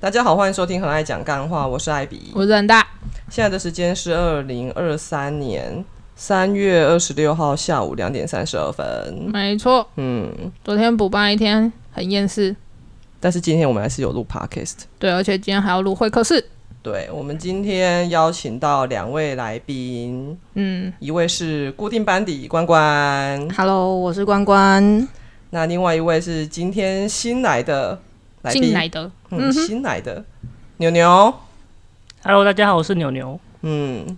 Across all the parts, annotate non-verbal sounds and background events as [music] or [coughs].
大家好，欢迎收听《很爱讲干话》，我是艾比。我是很大，现在的时间是二零二三年三月二十六号下午两点三十二分。没错。嗯，昨天补班一天很厌世，但是今天我们还是有录 podcast。对，而且今天还要录会客室。对，我们今天邀请到两位来宾，嗯，一位是固定班底关关，Hello，我是关关。那另外一位是今天新来的来宾，进来的，嗯，新来的牛牛，Hello，大家好，我是牛牛。嗯，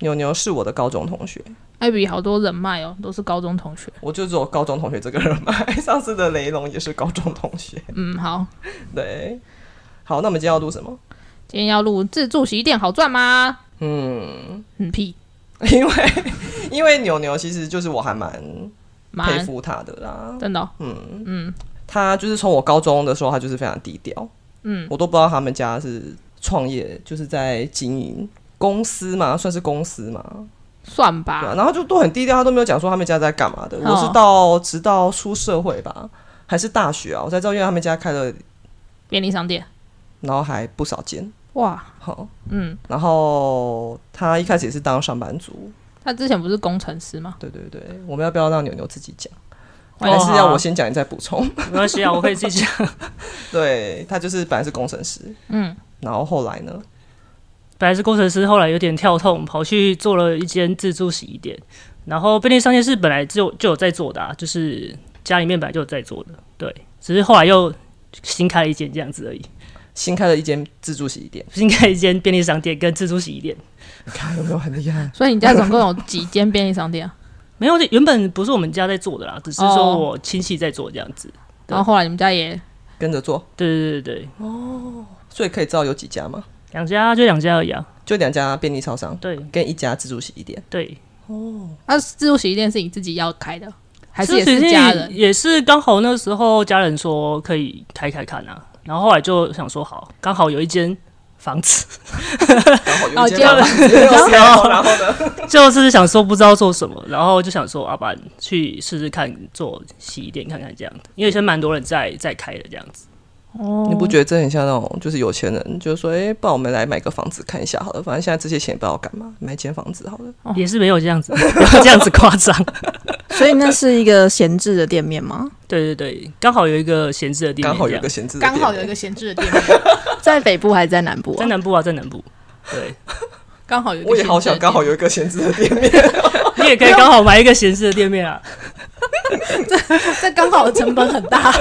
牛牛是我的高中同学，艾比好多人脉哦，都是高中同学。我就只有高中同学这个人脉。上次的雷龙也是高中同学，[laughs] 嗯，好，对。好，那我们今天要录什么？今天要录自助洗衣店好赚吗？嗯，很，屁，[laughs] 因为因为牛牛其实就是我还蛮佩服他的啦。真的哦、嗯，嗯他就是从我高中的时候，他就是非常低调，嗯，我都不知道他们家是创业，就是在经营公司嘛，算是公司嘛，算对啊，吧。然后就都很低调，他都没有讲说他们家在干嘛的。哦我是到直到出社会吧，还是大学啊，我才知道，因为他们家开了，便利商店，然后还不少间。哇，好，嗯，然后他一开始也是当上班族，他之前不是工程师吗？对对对，我们要不要让牛牛自己讲？哦还是要我先讲，你再补充？没关系啊，[laughs] 我可以自己讲。对他就是本来是工程师，嗯，然后后来呢，本来是工程师，后来有点跳痛，跑去做了一间自助洗衣店。然后便利商店是本来就就有在做的、啊，就是家里面本来就有在做的，对，只是后来又新开了一间这样子而已。新开了一间自助洗衣店，新开一间便利商店跟自助洗衣店，你 [laughs] 看有没有很厉害？所以你家总共有几间便利商店啊？没有，原本不是我们家在做的啦，只是哦说我亲戚在做这样子。对然后后来你们家也跟着做，对对对对，哦所以可以知道有几家吗？两家就两家而已啊。就两家便利超商对跟一家自助洗衣店。对，哦那、自助洗衣店是你自己要开的，还是也是家人？也是刚好那时候家人说可以开开看啊，然后后来就想说好，刚好有一间房子，然后有哦一间房子，然后然后呢？就是想说不知道做什么，然后就想说要不然去试试看做洗衣店看看这样的，因为现在蛮多人在在开的这样子。哦你不觉得这很像那种就是有钱人，就是说，哎、不然我们来买个房子看一下好了，反正现在这些钱也不知道干嘛，买间房子好了。哦也是没有这样子，不要这样子夸张。[laughs] 所以那是一个闲置的店面吗？[laughs] 对对对，刚好有一个闲置的店面，刚好有一个闲置的店面，刚好有一个闲置的店面，在北部还是在南部、啊？在南部啊，在南部。对，[laughs] 刚好有一个我也好想刚好有一个闲置的店面，你也可以刚好买一个闲置的店面啊。这刚好成本很大。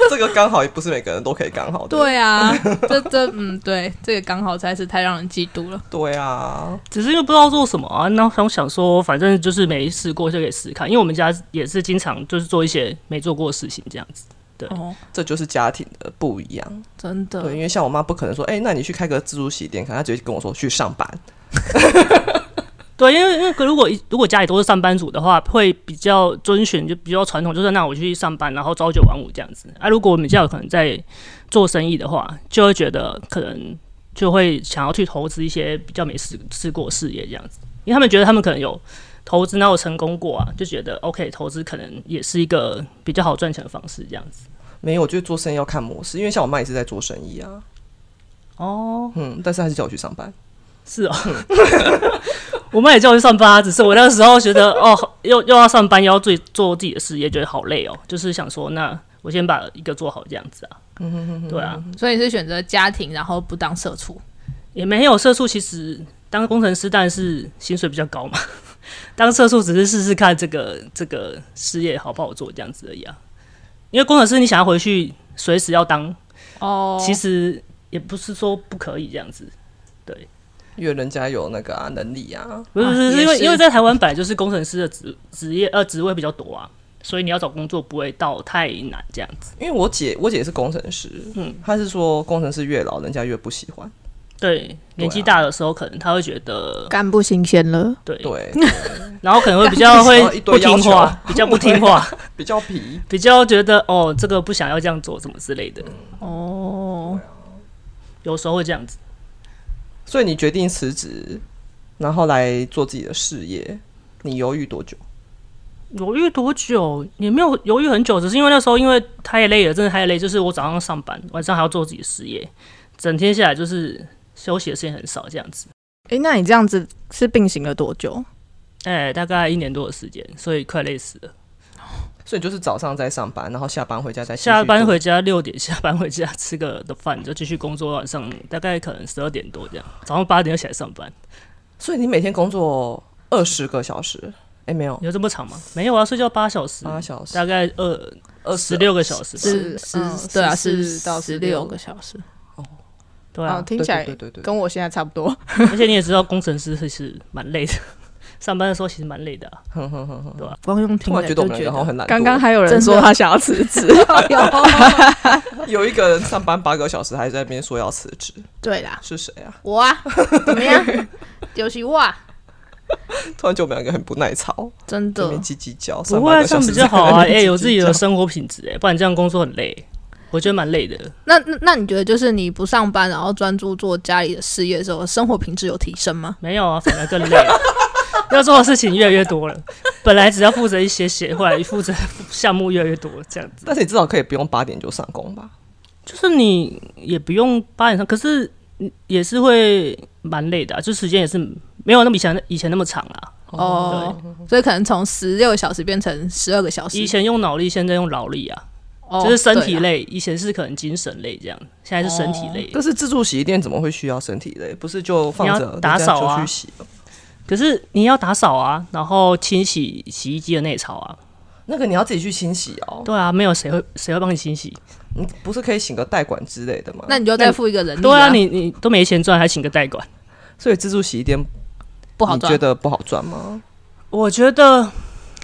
[laughs] 这个刚好也不是每个人都可以刚好的。对啊，[laughs] 这这嗯，对，这个刚好实在是太让人嫉妒了。对啊，只是因为不知道做什么啊，那我想说，反正就是没试过就可以试试看，因为我们家也是经常就是做一些没做过的事情这样子。哦，这就是家庭的不一样。真的对，因为像我妈不可能说，哎、那你去开个自助洗衣店，可能她直接跟我说去上班。[laughs] 对，因为因为如果如果家里都是上班族的话，会比较遵循就比较传统，就是那我去上班，然后朝九晚五这样子。啊，如果我们家有可能在做生意的话，就会觉得可能就会想要去投资一些比较没试试过的事业这样子，因为他们觉得他们可能有投资，然后有成功过啊，就觉得 OK，投资可能也是一个比较好赚钱的方式这样子。没有，我觉得做生意要看模式，因为像我妈也是在做生意啊，哦，嗯，但是还是叫我去上班。是哦，[laughs] 我妈也叫我去上班啊，只是我那个时候觉得哦，又又要上班，又要做做自己的事业，觉得好累哦。就是想说，那我先把一个做好这样子啊。对啊，所以是选择家庭，然后不当社畜。也没有社畜，其实当工程师但是薪水比较高嘛。[laughs] 当社畜只是试试看这个这个事业好不好做这样子而已啊。因为工程师你想要回去随时要当，哦，其实也不是说不可以这样子。因为人家有那个啊能力啊，不是不是，啊是因为因为在台湾本来就是工程师的职职业呃职位比较多啊，所以你要找工作不会到太难这样子。因为我姐我姐是工程师，嗯，她是说工程师越老，人家越不喜欢。对，年纪大的时候可能他会觉得干不新鲜了。对，[laughs] 对，然后可能会比较会不听话，[laughs] 比较不听话，比较皮。比较觉得哦这个不想要这样做什么之类的，哦，有时候会这样子。所以你决定辞职，然后来做自己的事业，你犹豫多久？犹豫多久也没有犹豫很久，只是因为那时候因为太累了，真的太累。就是我早上上班，晚上还要做自己的事业，整天下来就是休息的时间很少，这样子。诶，那你这样子是并行了多久？哎、大概一年多的时间，所以快累死了。所以就是早上在上班，然后下班回家再下班回家六点，下班回家吃个的饭就继续工作，晚上大概可能十二点多这样，早上八点就起来上班。所以你每天工作二十个小时？哎，没有，有这么长吗？没有啊，睡觉八小时，八小时，大概二二十六个小时吧。是十嗯对啊，十十到十十六六个小时。哦对啊，，听起来对对对对，跟我现在差不多。[laughs] 而且你也知道，工程师是是蛮累的，上班的时候其实蛮累的、啊。哼哼哼哼对吧光用听突然觉得我了就觉得们两个好很难。刚刚还有人说他想要辞职，[laughs] [laughs] 有一个人上班八个小时，还在那边说要辞职，对啦，是谁啊？我啊，怎么样？就是我啊，突然觉得我们两个很不耐操，真的叽叽叫，不会啊，这样比较好啊，哎、有自己的生。生活品质，哎，不然这样工作很累，我觉得蛮累的。那那那你觉得，就是你不上班，然后专注做家里的事业的时候，生活品质有提升吗？没有啊，反而更累，要做的事情越来越多了。本来只要负责一些些，后来负责项目越来越多，这样子。但是你至少可以不用八点就上工吧？就是你也不用八点上，可是也是会蛮累的、啊，就时间也是没有那么以前以前那么长啦。哦，所以可能从十六个小时变成十二个小时。以前用脑力，现在用劳力啊，哦就是身体累。以前是可能精神累这样，现在是身体累。但是自助洗衣店怎么会需要身体累？不是就放着打扫啊就去洗了？可是你要打扫啊，然后清洗洗衣机的内槽啊，那个你要自己去清洗哦，对啊，没有谁会谁会帮你清洗？你不是可以请个代管之类的吗？那你就再付一个人力、对啊，你你都没钱赚，还请个代管？所以自助洗衣店不好赚你觉。得不好赚吗？我觉得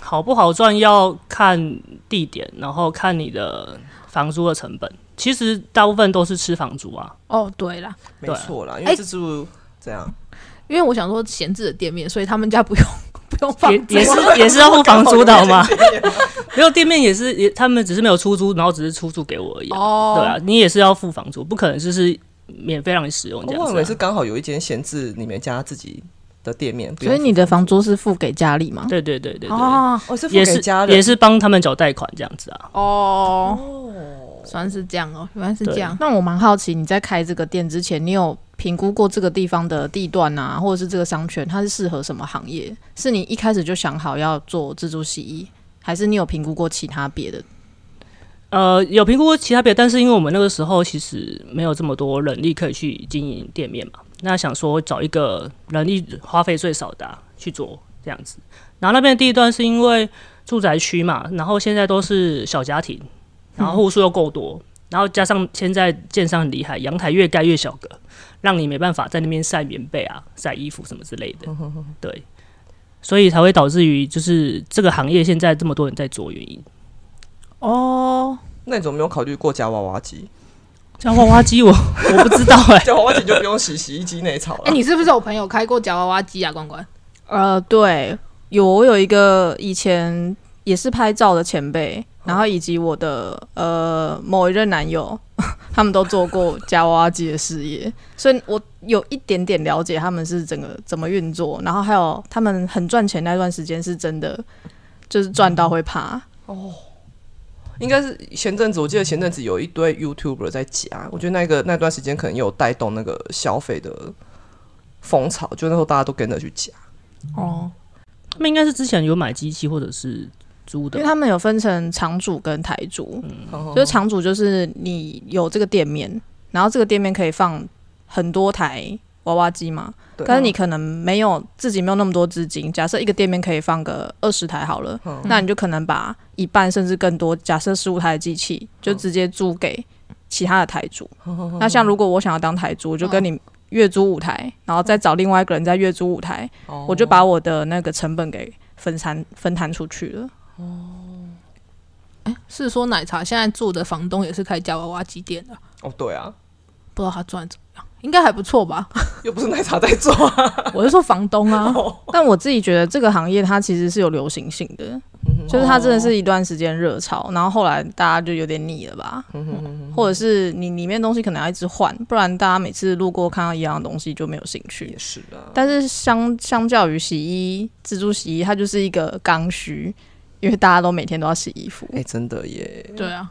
好不好赚要看地点，然后看你的房租的成本。其实大部分都是吃房租啊，哦，对啦，没错啦，因哎为自助这样，因为我想说闲置的店面，所以他们家不用 [laughs] 不用放也租也是也是要付房租的好吗？[laughs] 没有店面也是也，他们只是没有出租，然后只是出租给我而已、啊。哦，对啊，你也是要付房租，不可能就是免费让你使用这样子、啊。我以为是刚好有一间闲置你们家自己的店面，所以你的房租是付给家里吗？对对对对对，哦哦是付也是给家人，也是帮他们缴贷款这样子啊。哦，算是这样哦，原来是这样。那我蛮好奇，你在开这个店之前，你有评估过这个地方的地段啊，或者是这个商圈，它是适合什么行业？是你一开始就想好要做自助洗衣，还是你有评估过其他别的？呃，有评估过其他别的，但是因为我们那个时候其实没有这么多人力可以去经营店面嘛，那想说找一个人力花费最少的、去做这样子。然后那边的地段是因为住宅区嘛，然后现在都是小家庭，然后户数又够多，然后加上现在建商很厉害，阳台越盖越小个，让你没办法在那边晒棉被啊、晒衣服什么之类的，[laughs] 对，所以才会导致于就是这个行业现在这么多人在做原因。哦，那你怎么没有考虑过夹娃娃机？夹娃娃机我 [laughs] 我不知道哎、夹娃娃机就不用洗洗衣机那一槽了。哎，你是不是有朋友开过夹娃娃机啊？关关，呃，对，有我有一个以前也是拍照的前辈，然后以及我的呃某一任男友，[laughs] 他们都做过夹娃娃机的事业，所以我有一点点了解他们是整个怎么运作，然后还有他们很赚钱那段时间是真的就是赚到会怕。应该是前阵子，我记得前阵子有一堆 YouTuber 在夹，我觉得那个那段时间可能有带动那个消费的风潮，就那时候大家都跟着去夹。哦，他们应该是之前有买机器或者是租的。因为，他们有分成场主跟台主，嗯。就是场主就是你有这个店面，然后这个店面可以放很多台娃娃机嘛，对但是你可能没有自己没有那么多资金，假设一个店面可以放个二十台好了，嗯。那你就可能把一半甚至更多，假设十五台的机器就直接租给其他的台主。那像如果我想要当台主，我就跟你月租五台，然后再找另外一个人再月租五台，哦。我就把我的那个成本给分摊分摊出去了。是说奶茶现在住的房东也是开夹娃娃机店的，哦，对啊，不知道他赚怎么样，应该还不错吧？又不是奶茶在做、啊，我是说房东啊，[laughs] 但我自己觉得这个行业它其实是有流行性的，就是它真的是一段时间热潮，然后后来大家就有点腻了吧，或者是你里面东西可能要一直换，不然大家每次路过看到一样的东西就没有兴趣。也。是啊。但是相相较于洗衣自助洗衣，它就是一个刚需，因为大家都每天都要洗衣服。哎、真的耶，对啊，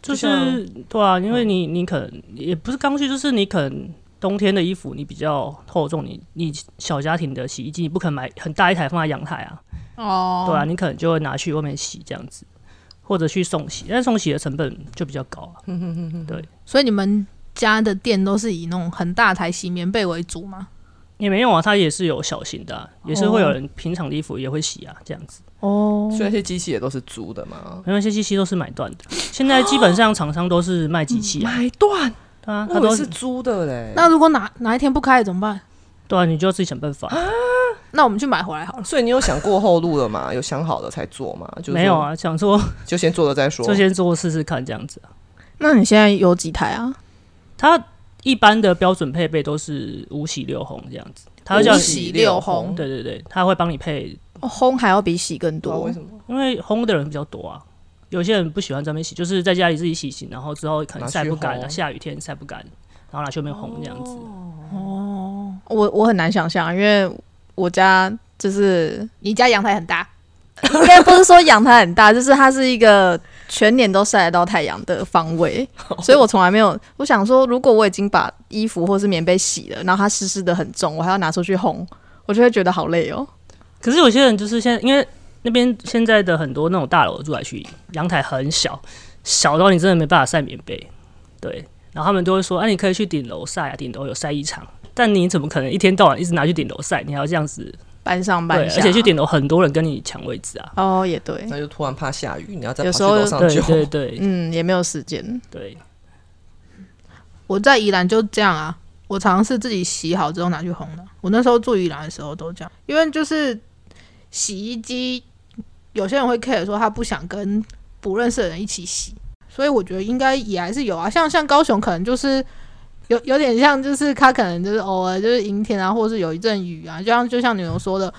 就是对啊，因为你你可能也不是刚需，就是你可能冬天的衣服你比较厚重，你你小家庭的洗衣机你不可能买很大一台放在阳台啊，哦，对啊，你可能就会拿去外面洗这样子，或者去送洗，但是送洗的成本就比较高啊。对，所以你们家的店都是以那种很大台洗棉被为主吗？也没有啊，它也是有小型的啊、也是会有人平常的衣服也会洗啊，这样子。哦所以那些机器也都是租的嘛。因为那些机器都是买断的，现在基本上厂商都是卖机器啊，买断，对啊，我以为它都是租的嘞。那如果哪哪一天不开了怎么办？对啊，你就要自己想办法。那我们去买回来好了。所以你有想过后路了吗？有想好了才做吗？就是没有，啊，想说就先做了再说。就先做试试看这样子啊。那你现在有几台啊？它一般的标准配备都是五洗六烘这样子，它会叫洗六烘对对对，它会帮你配，哦烘还要比洗更多为，什么因为烘的人比较多啊。有些人不喜欢在那边洗，就是在家里自己洗洗，然后之后可能晒不干啊，下雨天晒不干，然后拿去外面烘这样子。哦我我很难想象，因为我家就是你家阳台很大，应该不是说阳台很大，就是它是一个全年都晒得到太阳的方位，[laughs] 所以我从来没有。我想说，如果我已经把衣服或是棉被洗了，然后它湿湿的很重，我还要拿出去烘，我就会觉得好累哦。可是有些人就是现在，因为那边现在的很多那种大楼住宅区，阳台很小，小到你真的没办法晒棉被，对。然后他们都会说，哎、你可以去顶楼晒啊，顶楼有晒衣场。但你怎么可能一天到晚一直拿去顶楼晒？你还要这样子，搬上对，搬下，而且去顶楼很多人跟你抢位置啊。哦也对，那就突然怕下雨，你要再跑去有时候对楼上去。对对嗯，也没有时间。对，我在宜兰就这样啊，我常常是自己洗好之后拿去烘的。我那时候住宜兰的时候都这样，因为就是洗衣机，有些人会 care 说他不想跟不认识的人一起洗，所以我觉得应该也还是有啊。像像高雄可能就是有有点像，就是他可能就是偶尔就是阴天啊，或者是有一阵雨啊，就像就像牛牛说的，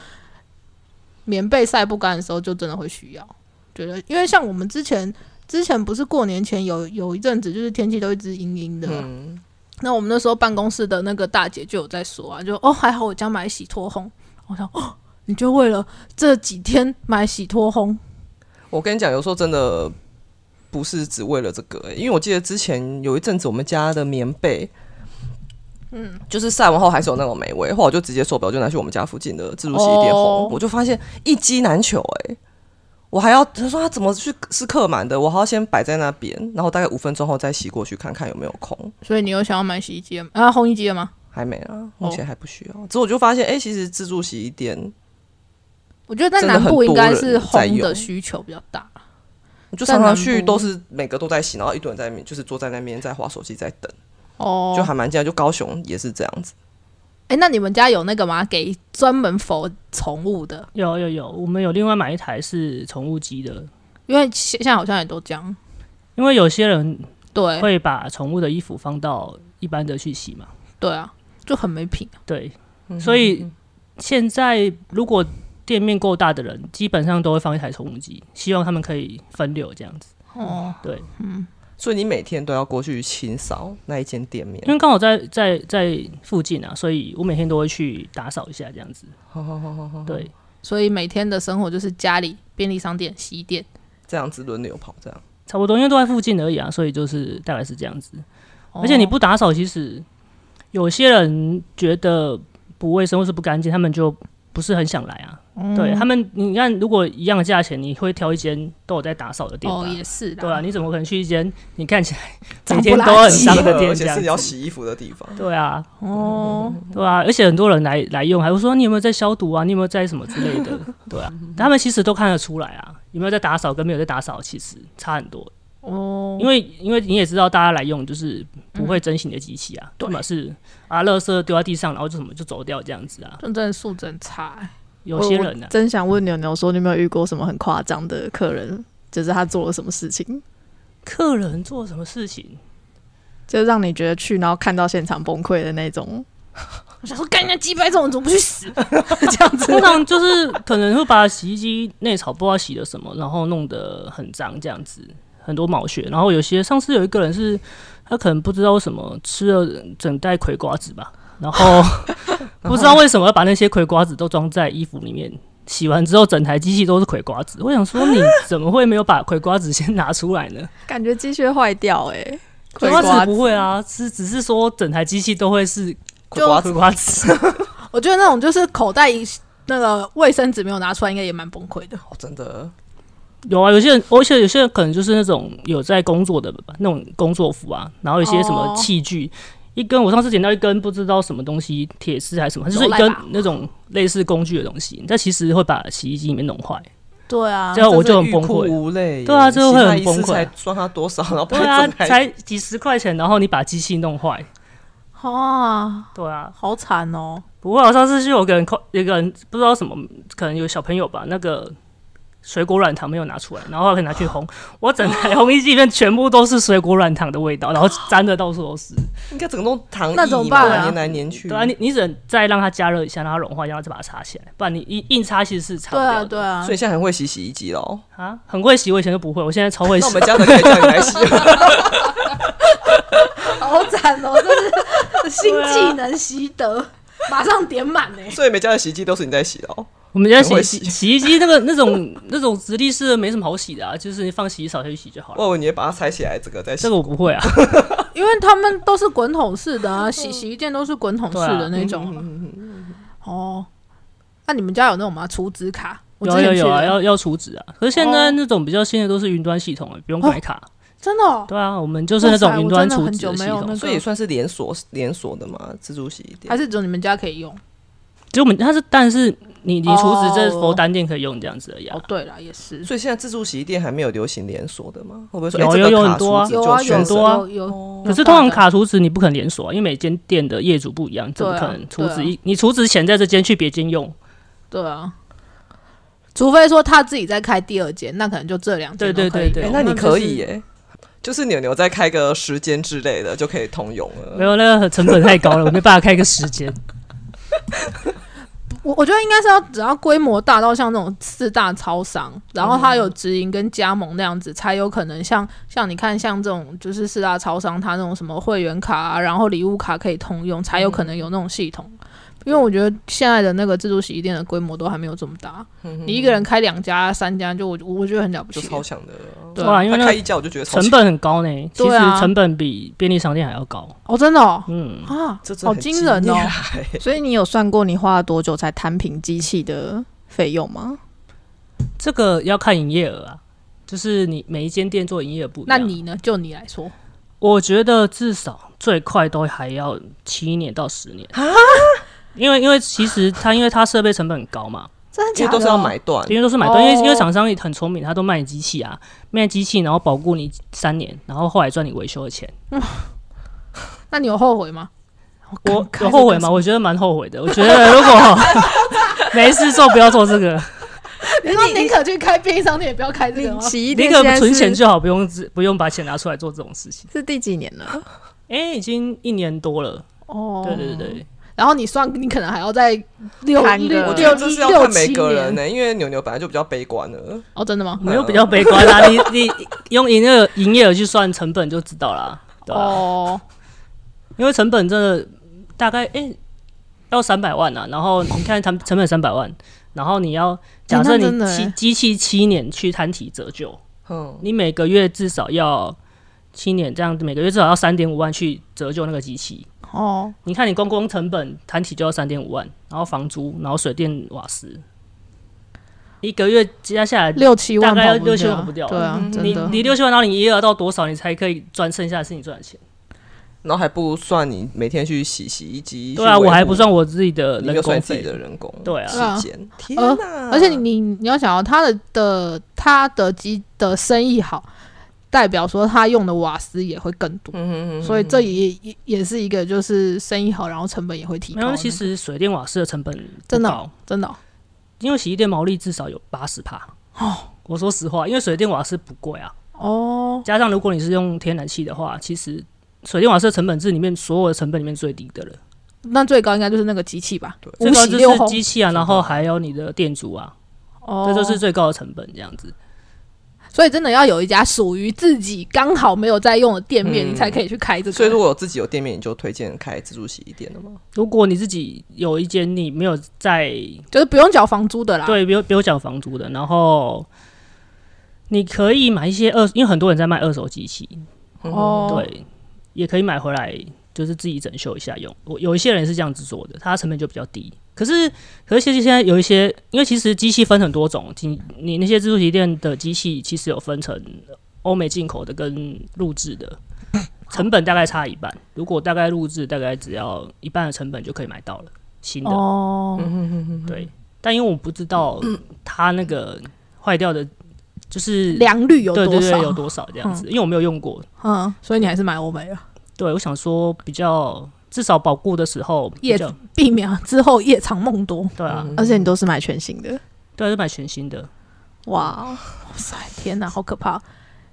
棉被晒不干的时候，就真的会需要。觉得因为像我们之前之前不是过年前有有一阵子就是天气都一直阴阴的，嗯，那我们那时候办公室的那个大姐就有在说啊，就哦还好我家买洗脱烘，我想哦你就为了这几天买洗脱烘，我跟你讲，有时候真的不是只为了这个、欸因为我记得之前有一阵子我们家的棉被。嗯，就是晒完后还是有那种霉味，后来我就直接手表就拿去我们家附近的自助洗衣店烘，哦我就发现一机难求哎、我还要他说他怎么去是客满的，我还要先摆在那边，然后大概五分钟后再洗过去看看有没有空，所以你有想要买洗衣机吗啊烘衣机了吗？还没啊，目前还不需要。之后我就发现，哎、其实自助洗衣店，我觉得在南部应该是烘的需求比较大，我就常常去都是每个都在洗，然后一堆人在那边就是坐在那边在划手机在等，哦，就还蛮近的。就高雄也是这样子，哎、那你们家有那个吗？给专门否宠物的？有有有，我们有另外买一台是宠物机的，因为现现在好像也都这样，因为有些人对。会把宠物的衣服放到一般的去洗嘛，对啊，就很没品、啊。对，所以现在如果店面够大的人，基本上都会放一台宠物机，希望他们可以分流这样子。哦，对，嗯所以你每天都要过去清扫那一间店面因。为刚好在在在附近啊，所以我每天都会去打扫一下这样子。对，所以每天的生活就是家里便利商店、洗衣店。这样子轮流跑，这样差不多，因为都在附近而已啊，所以就是大概是这样子。哦而且你不打扫，其实有些人觉得不卫生或是不干净，他们就不是很想来啊。嗯对他们，你看，如果一样的价钱，你会挑一间都有在打扫的店吧？哦，也是的。对啊，你怎么可能去一间你看起来脏每不拉几天都很脏的而店这样且是你要？洗衣服的地方。对啊，哦，对啊，而且很多人来来用，还会说你有没有在消毒啊？你有没有在什么之类的？[laughs] 对啊，他们其实都看得出来啊，有没有在打扫跟没有在打扫其实差很多。哦，因为因为你也知道，大家来用就是不会珍惜你的机器啊，要么是啊，垃圾丢在地上，然后就什么就走掉这样子啊。真的素质很差、欸。有些人呢、我真想问牛牛说，你有没有遇过什么很夸张的客人？就是他做了什么事情，客人做什么事情，就让你觉得去然后看到现场崩溃的那种。[laughs] 我想说，干人家鸡掰这种人怎么不去死？[laughs] 这样子通常就是可能会把洗衣机内槽不知道洗了什么，然后弄得很脏这样子，很多毛屑。然后有些上次有一个人是，他可能不知道为什么吃了整袋葵瓜子吧，然后 [laughs] 不知道为什么要把那些葵瓜子都装在衣服里面，洗完之后整台机器都是葵瓜子。我想说，你怎么会没有把葵瓜子先 [laughs] 拿出来呢？感觉机器会坏掉哎、葵瓜子不会啊，是只是说整台机器都会是葵瓜子葵瓜子。[laughs] 我觉得那种就是口袋那个卫生纸没有拿出来，应该也蛮崩溃的。哦，真的，有啊，有些人，而且有些人可能就是那种有在工作的那种工作服啊，然后一些什么哦器具，一根我上次捡到一根不知道什么东西，铁丝还是什么，就是一根那种类似工具的东西，但其实会把洗衣机里面弄坏。对啊这样我就很崩溃。无泪。对啊最后会很崩溃才赚他多少，然后对啊，才几十块钱，然后你把机器弄坏。[laughs] 啊，对啊，好惨哦！不过我上次是有个人扣，有个人不知道什么，可能有小朋友吧，那个水果软糖没有拿出来，然后可以拿去烘，我整台烘衣机里面全部都是水果软糖的味道，然后沾的到处都是。应该整个都糖那怎么办啊粘来粘去。对啊，你你只能再让它加热一下，让它融化，然后再把它擦起来，不然你硬硬擦其实是擦不对啊，掉的。对啊所，以现在很会洗洗衣机喽。啊，很会洗，我以前就不会，我现在超会洗那我。们家的可以叫你来洗。[laughs] 好惨哦！这是 [laughs] 新技能习得，马上点满呢。所以每家的洗衣机都是你在洗的哦。我们家洗洗洗洗衣机那个那种那种直立式的没什么好洗的啊，就是你放洗衣槽下去洗就好了。哦你也把它拆起来，这个再洗。这个我不会啊，[laughs] 因为他们都是滚筒式的啊，洗洗衣店都是滚筒式的那种。哦，那你们家有那种吗？储值卡？有有有啊，要要储值啊。可是现在哦那种比较新的都是云端系统，不用买卡。真的哦，对啊，我们就是那种云端储值系统久没有那。所以也算是连锁连锁的嘛，自助洗衣店。还是只有你们家可以用？就我们它是，但是你你厨子这哦佛单店可以用这样子的呀啊哦，。对了，也是所以现在自助洗衣店还没有流行连锁的吗？会不会说有哎这个卡有有很多啊有很多啊有可是通常卡厨子你不可能连锁啊，因为每间店的业主不一样，怎么可能储值对啊一？你厨子钱在这间去别间用？对啊，除非说他自己在开第二间，那可能就这两间对对都可以对对那你可以耶，就是牛牛再开个时间之类的就可以通用了。没有那个成本太高了，我没办法开个时间。[laughs] 我我觉得应该是要只要规模大到像那种四大超商，然后它有直营跟加盟那样子，才有可能像像你看像这种就是四大超商，它那种什么会员卡啊，然后礼物卡可以通用，才有可能有那种系统。因为我觉得现在的那个自助洗衣店的规模都还没有这么大，你一个人开两家、三家，就我我觉得很了不起。就超强的，对对啊，因为开一家我就觉得，成本很高呢，其实对啊成本比便利商店还要高。哦，真的哦，嗯，啊这，真的好很惊人哦！所以你有算过你花了多久才摊平机器的费用吗？这个要看营业额啊，就是你每一间店做营业额不一样。那你呢？就你来说，我觉得至少最快都还要七年到十年啊因为因为其实它因为它设备成本很高嘛，真的假的？都是要买断，因为都是买断，因为哦因为厂商也很聪明，他都卖你机器啊，卖机器然后保护你三年，然后后来赚你维修的钱。[laughs] 那你有后悔吗？我开有后悔吗？我觉得蛮后悔的。我觉得如果 [laughs] 没事做，不要做这个，你说宁可去开便利商店，也不要开这个吗？洗衣你店现在可存钱是就好，不用自不用把钱拿出来做这种事情。是第几年了？哎、已经一年多了。哦，对对对，然后你算，你可能还要再六六六这是要六看每七年个人呢、因为牛牛本来就比较悲观了。哦，真的吗？没有比较悲观啦、[laughs] 你你用营业额营业额去算成本就知道啦。哦，因为成本真的大概哎、要三百万啊，然后你看成成本三百万，然后你要假设你七机器七年去摊体折旧，嗯，你每个月至少要七年这样，每个月至少要三点五万去折旧那个机器。哦，你看你公共成本摊起就要三点五万，然后房租，然后水电瓦斯，一个月加下来，六七万大概六七万跑不掉对啊，嗯你。你六七万，然后你营业额到多少，你才可以赚剩下的是你赚的钱？然后还不算你每天去洗洗衣机，对啊，我还不算我自己的人工费的人工对啊时间。天呃哪！而且你你你要想要他的的他的机的生意好，代表说他用的瓦斯也会更多，嗯哼哼所以这也也也是一个就是生意好，然后成本也会提高其实水电瓦斯的成本真的哦真的哦。因为洗衣店毛利至少有八十帕。哦，我说实话，因为水电瓦斯不贵啊，哦，加上如果你是用天然气的话，其实水电瓦斯的成本是里面所有的成本里面最低的了。那最高应该就是那个机器吧，最高就是机器啊，然后还有你的电阻啊，哦，这就是最高的成本这样子。所以真的要有一家属于自己刚好没有在用的店面，嗯你才可以去开这个。所以如果有自己有店面，你就推荐开自助洗衣店的吗？如果你自己有一间你没有在就是不用缴房租的啦。，对，不用不用缴房租的，然后你可以买一些二，因为很多人在卖二手机器，哦，对，也可以买回来，就是自己整修一下用。我有一些人是这样子做的，它成本就比较低。可是，可是其实现在有一些，因为其实机器分很多种，你你那些自助洗衣店的机器其实有分成欧美进口的跟录制的，[coughs] 成本大概差一半。如果大概录制，大概只要一半的成本就可以买到了新的。哦，对，但因为我不知道它那个坏掉的，就是良率有对多少？对对有多少这样子，因为我没有用过。嗯，所以你还是买欧美啊，对，我想说比较至少保固的时候比夜避免之后夜长梦多。对啊，而且你都是买全新的，对啊，就买全新的。哇，哇塞，天哪，好可怕！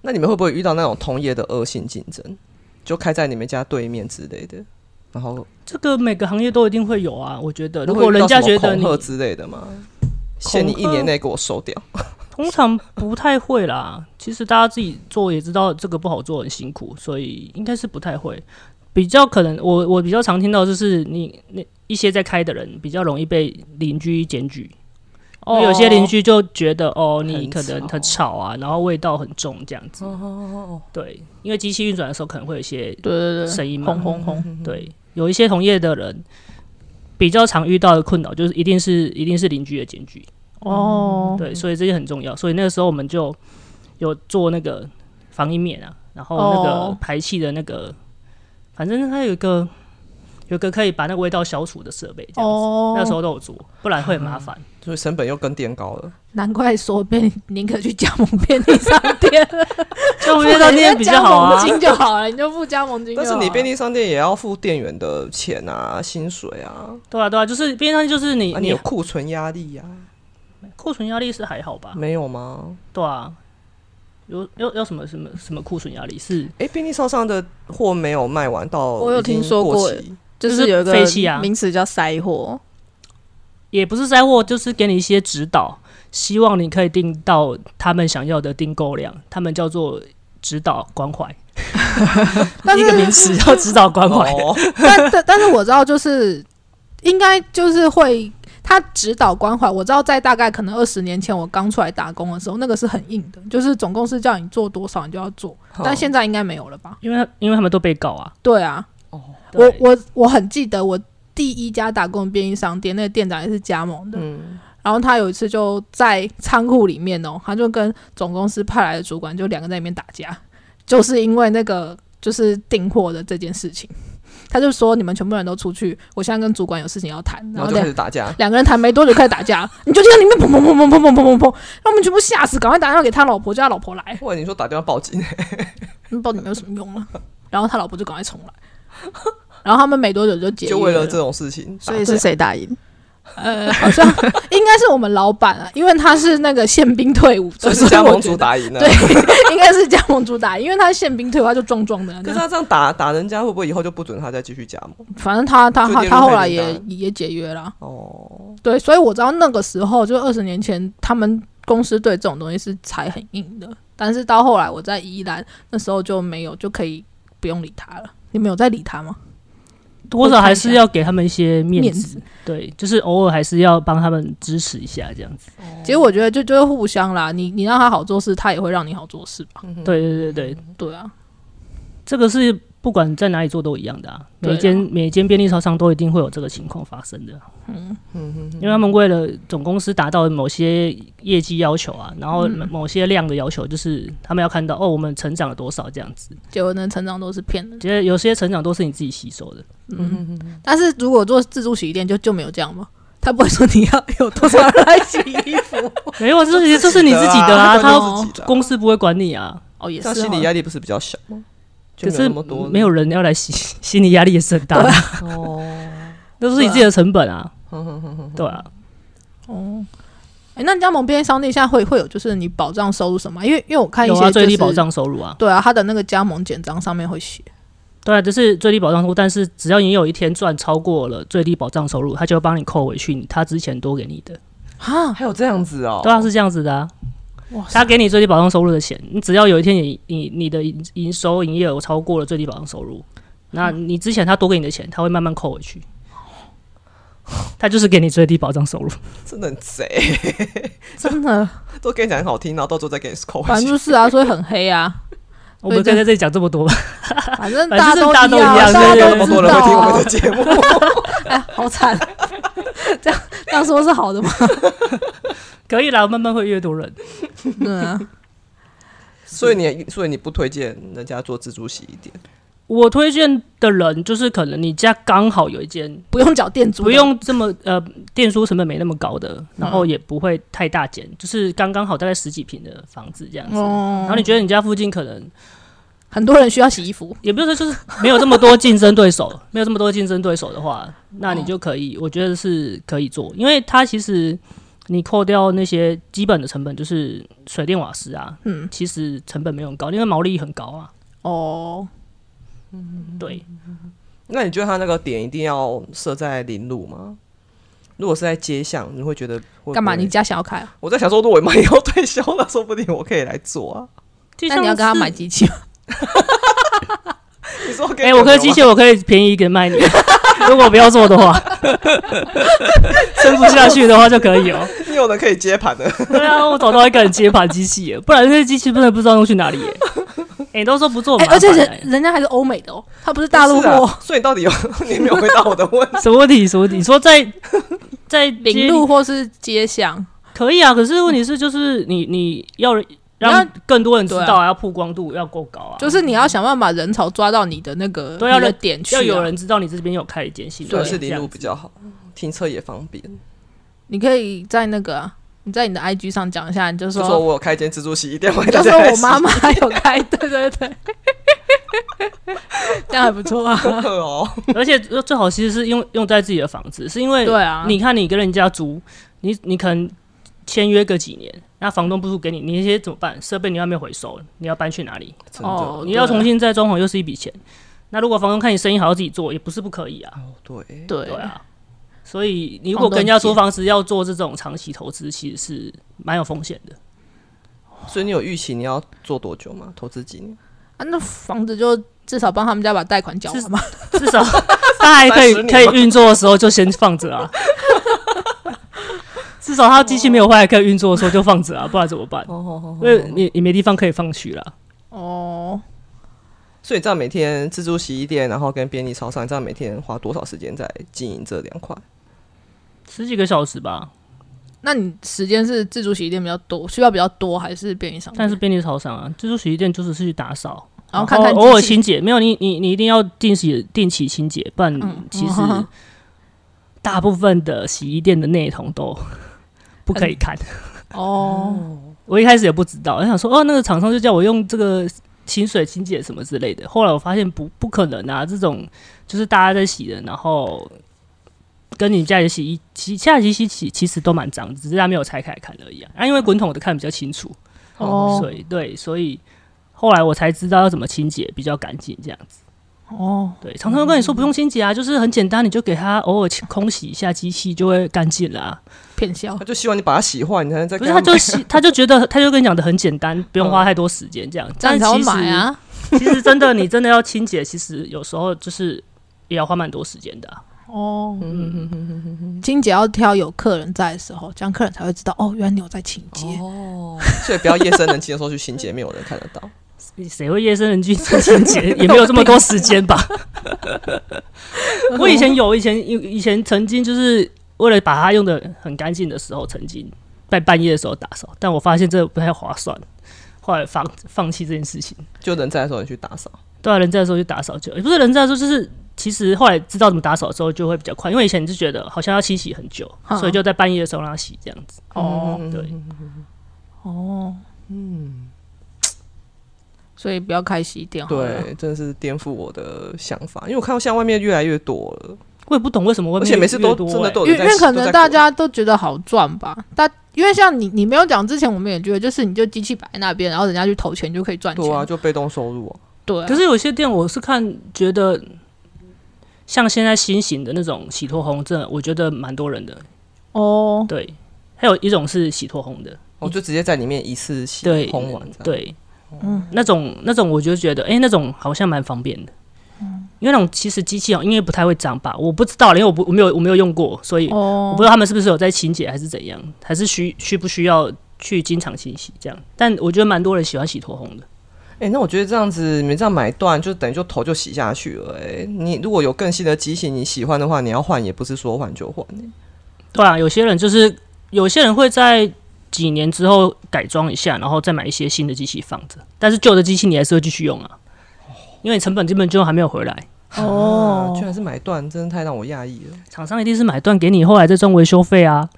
那你们会不会遇到那种同业的恶性竞争，就开在你们家对面之类的？然后这个每个行业都一定会有啊，我觉得如果人家觉得你恐吓之类的嘛？限你一年内给我收掉。通常不太会啦，其实大家自己做也知道这个不好做，很辛苦，所以应该是不太会。比较可能，我我比较常听到就是你那一些在开的人比较容易被邻居检举，因为有些邻居就觉得哦，你可能很吵啊，然后味道很重这样子。哦对，因为机器运转的时候可能会有一些对对对，声音嘛。轰轰轰，对，有一些同业的人比较常遇到的困扰就是一定是一定是邻居的检举，哦，对，所以这些很重要。所以那个时候我们就有做那个防音棉啊，然后那个哦。排气的那个，反正它有一个有一个可以把那个味道消除的设备，这样子。哦，那时候都有做，不然会很麻烦。[laughs] 所以成本又更垫高了。难怪说便宁可去加盟便利商店，就味道店比较好啊加盟。金就好了，你就付加盟金就好了。但是你便利商店也要付店员的钱啊、薪水啊，对啊，对啊，就是边上就是你啊，你你有库存压力呀、库存压力是还好吧？没有吗？对啊，有有有什么什么什么库存压力？是哎、便利商上的货没有卖完到，我有听说过就是有一个废弃啊。名词叫塞货，也不是塞货，就是给你一些指导，希望你可以订到他们想要的订购量，他们叫做指导关怀，[laughs] 但是一个名词叫指导关怀。哦，[laughs] 但但但是我知道，就是应该就是会他指导关怀。我知道在大概可能二十年前我刚出来打工的时候，那个是很硬的，就是总公司叫你做多少你就要做，但现在应该没有了吧？因为因为他们都被告啊，对啊，我我我很记得我第一家打工的便利商店，那个店长也是加盟的，嗯，然后他有一次就在仓库里面哦，他就跟总公司派来的主管就两个在里面打架，就是因为那个就是订货的这件事情。他就说：“你们全部人都出去，我现在跟主管有事情要谈。”然然后就开始打架。两个人谈没多久开始打架，你就听到里面砰砰砰砰砰砰砰砰砰，让我们全部吓死，赶快打电话给他老婆，叫他老婆来。或者你说打电话报警，嗯报警没有什么用了，然后他老婆就赶快重来，然后他们没多久就解了 [laughs] 就为了这种事情，所以是谁打赢？呃，好像 [laughs] 应该是我们老板啊，因为他是那个宪兵退伍的，所以是加盟主打赢了。对，[laughs] 应该是加盟主打，因为他是宪兵退伍，他就壮壮的。可是他这样打打人家，会不会以后就不准他再继续加盟？反正他他他他后来也也解约了，哦，对，所以我知道那个时候就二十年前，他们公司对这种东西是踩很硬的，但是到后来我在宜兰那时候就没有，就可以不用理他了。你们有在理他吗？多少还是要给他们一些面面子，子对，就是偶尔还是要帮他们支持一下这样子。其实我觉得就就是互相啦，你你让他好做事，他也会让你好做事吧。对对对对，对啊，这个是不管在哪里做都一样的啊，每间每间便利超商都一定会有这个情况发生的。嗯嗯因为他们为了总公司达到某些业绩要求啊，然后嗯某些量的要求，就是他们要看到哦，我们成长了多少这样子。结果呢，成长都是骗人的。觉得有些成长都是你自己吸收的，嗯嗯，但是如果做自助洗衣店就就没有这样吗？他不会说你要有多少人来洗衣服 [laughs] 没有，这是这是你自己的啊，他公司不会管你啊。哦，也是哦心理压力不是比较小吗？就可是没有那么多，没有人要来洗，[laughs] 心理压力也是很大的，哦。[laughs] 都是你自己的成本啊。对啊，哦。哎、那加盟便利商店现在会会有就是你保障收入什么？因为因为我看一有啊，些、就是、最低保障收入啊，对啊，他的那个加盟简章上面会写。对啊，这是最低保障收入，但是只要你有一天赚超过了最低保障收入，他就会帮你扣回去他之前多给你的。啊，还有这样子哦？对啊，是这样子的啊。哇他给你最低保障收入的钱，你只要有一天你你你的营营收营业额超过了最低保障收入，那你之前他多给你的钱，他会慢慢扣回去。他就是给你最低保障收入，真的很贼，[laughs] 真的，都跟你讲很好听，然后到时候再给你扣回反正。就是啊，所以很黑啊。[laughs] 我们可以在这里讲这么多吧？[laughs] 反正反正大大家都一样，大家对都那么多人会听我们的节目，哎，好惨，这样这样说是好的吗？可以啦，慢慢会越多人。对啊，所以你所以你不推荐人家做自助洗衣店，我推荐的人就是可能你家刚好有一间不用缴店租，不用这么呃店租成本没那么高的，然后也不会太大间，就是刚刚好大概十几平的房子这样子。然哦后。你觉得你家附近可能很多人需要洗衣服，也不是说就是没有这么多竞争对手，没有这么多竞争对手的话，那你就可以，我觉得是可以做，因为它其实你扣掉那些基本的成本，就是水电瓦斯啊，嗯，其实成本没有很高，因为毛利很高啊。哦，嗯对，那你觉得他那个点一定要设在林路吗？如果是在街巷，你会觉得会干嘛？你家想要开啊？我在想说，如果我妈以后退休了，[laughs] 说不定我可以来做啊。那你要跟他买机器吗？[laughs] 你说哎、我可以机器，我可以便宜一点卖你，[laughs] [laughs] 如果不要做的话，撑不下去的话就可以哦。你有人可以接盘的，对啊，我找到一个人接盘机器耶，不然这些机器真的不知道用去哪里耶。[laughs] 哎、你都说不做而且人人家还是欧美的哦，他不是大陆货啊。所以你到底有你没有回答我的问题？[laughs] 什么问题？什么问题？你说在在领街路或是街巷，可以啊，可是问题是就是你你要让更多人知道啊，要曝光度要够高啊，就是你要想办法把人潮抓到你的那个对要的点去、啊，要有人知道你这边有开一间新的，对，是离路比较好，停车也方便。你可以在那个啊、你在你的 IG 上讲一下，你就说就说我有开一间自助洗衣店，我就说我妈妈有开，对 [laughs] 对对，[laughs] 这样还不错啊。哦，而且最好其实是用用在自己的房子，是因为对啊，你看你跟人家租，你你可能签约个几年，那房东不租给你，你那些怎么办？设备你要没有回收，你要搬去哪里？哦你要重新再装潢又是一笔钱。那如果房东看你生意好，要自己做也不是不可以啊，哦，对，对对啊。所以你如果跟人家租房子要做这种长期投资，其实是蛮有风险的。所以你有预期你要做多久吗？投资几年？啊，那房子就至少帮他们家把贷款缴完嘛。至少他还可以可以运作的时候就先放着啊。至少他机器没有坏可以运作的时候就放着啊，不然怎么办？哦，因为你你没地方可以放去了。哦，所以你知道每天自助洗衣店，然后跟便利超商，你知道每天花多少时间在经营这两块？十几个小时吧，那你时间是自助洗衣店比较多，需要比较多，还是便利商店？但是便利超商啊，自助洗衣店就是去打扫，然后看看偶尔清洁，没有你你你一定要定时定期清洁，不然嗯其实大部分的洗衣店的内桶都不可以看。[laughs] 哦，[laughs] 我一开始也不知道，我想说哦，那个厂商就叫我用这个清水清洁什么之类的。后来我发现不不可能啊，这种就是大家在洗的，然后跟你家里的洗衣洗下洗洗洗其实都蛮脏，只是他没有拆开来看而已啊。啊，因为滚筒我都看比较清楚，哦所以对，所以后来我才知道要怎么清洁比较干净这样子。哦，对，常常都跟你说不用清洁啊，就是很简单，你就给它偶尔清空洗一下机器就会干净了、啊。他就希望你把它洗坏，你才能再不是，他就洗，[laughs] 他就觉得，他就跟你讲的很简单，[laughs] 不用花太多时间这样。这样你才会但其实买啊。其实真的，你真的要清洁，其实有时候就是也要花蛮多时间的啊、哦，清洁要挑有客人在的时候，这样客人才会知道哦，原来你有在清洁。哦，[laughs] 所以不要夜深人静的时候去清洁，没有人看得到。谁会夜深人静做清洁？也没有这么多时间吧。我以前有，以前以以前曾经就是为了把它用的很干净的时候，曾经在半夜的时候打扫，但我发现这个不太划算，后来放放弃这件事情。就人在的时候你去打扫，对啊，人在的时候去打扫就，也不是人在的时候，就是其实后来知道怎么打扫之后就会比较快，因为以前你就觉得好像要清洗很久，嗯所以就在半夜的时候让它洗这样子。哦。对，哦，嗯，所以不要开洗衣店。对，真的是颠覆我的想法，因为我看到现在外面越来越多了，我也不懂为什么而且每次都越多欸真的都有因为因为可能大家都觉得好赚吧，大因为像你你没有讲之前，我们也觉得就是你就机器摆在那边，然后人家去投钱就可以赚钱。对啊，就被动收入啊。对啊。可是有些店我是看觉得，像现在新型的那种洗脱烘，真的我觉得蛮多人的。哦，对，还有一种是洗脱烘的，我就直接在里面一次洗对烘完对，嗯。那种那种我就觉得，哎、那种好像蛮方便的。因为那种其实机器哦，因为不太会长吧，我不知道，因为我不我没有我没有用过，所以我哦不知道他们是不是有在清洁还是怎样，还是需需不需要去经常清洗这样。但我觉得蛮多人喜欢洗头红的，哎、那我觉得这样子，你们这样买断，就等于就头就洗下去了、哎，你如果有更新的机型你喜欢的话，你要换也不是说换就换、哎对啊，有些人就是有些人会在几年之后改装一下，然后再买一些新的机器放着，但是旧的机器你还是会继续用啊，因为成本基本就还没有回来。哦啊居然是买断，真的太让我讶异了。厂商一定是买断给你，后来再赚维修费啊，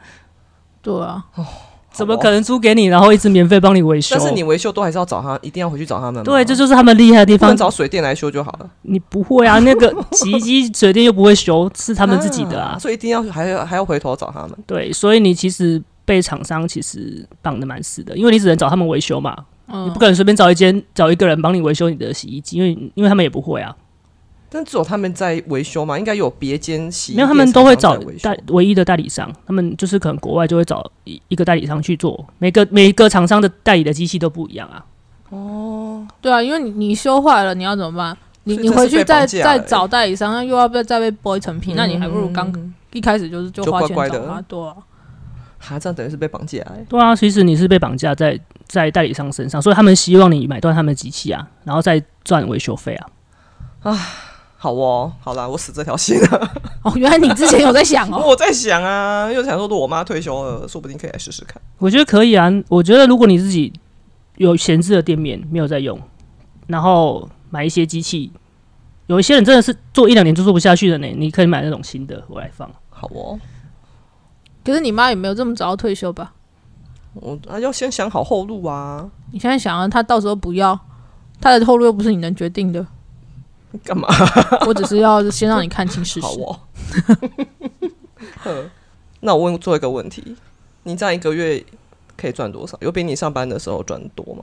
对啊，哦怎么可能租给你，然后一直免费帮你维修？但是你维修都还是要找他，一定要回去找他们。对，这就是他们厉害的地方。找水电来修就好了。你不会啊，那个洗衣机水电又不会修，是他们自己的啊。[laughs] 所以一定要还要还要回头找他们。对，所以你其实被厂商其实绑的蛮死的，因为你只能找他们维修嘛，你嗯不可能随便找一间找一个人帮你维修你的洗衣机，因为因为他们也不会啊，但只有他们在维修嘛，应该有别间洗衣没有他们都会找代唯一的代理商，他们就是可能国外就会找一一个代理商去做，每个每一个厂商的代理的机器都不一样啊。哦对啊，因为你你修坏了，你要怎么办？你你回去再再找代理商，那又要不要再被剥一层皮，那你还不如刚嗯。一开始就是就就花钱找他，对啊，哈，这样等于是被绑架哎、对啊，其实你是被绑架在在代理商身上，所以他们希望你买断他们的机器啊，然后再赚维修费啊。好哦，好啦，我死这条心了。哦，原来你之前有在想哦，[laughs] 我在想啊，又想说，如果我妈退休了，说不定可以来试试看。我觉得可以啊，我觉得如果你自己有闲置的店面没有在用，然后买一些机器，有一些人真的是做一两年就做不下去的呢，你可以买那种新的回来放。好哦，可是你妈也没有这么早要退休吧？我啊要先想好后路啊，你现在想啊，她到时候不要，她的后路又不是你能决定的，干嘛？我只是要先让你看清事实好实。哦。[laughs] 呵那我问最后一个问题，你这样一个月可以赚多少？有比你上班的时候赚多吗？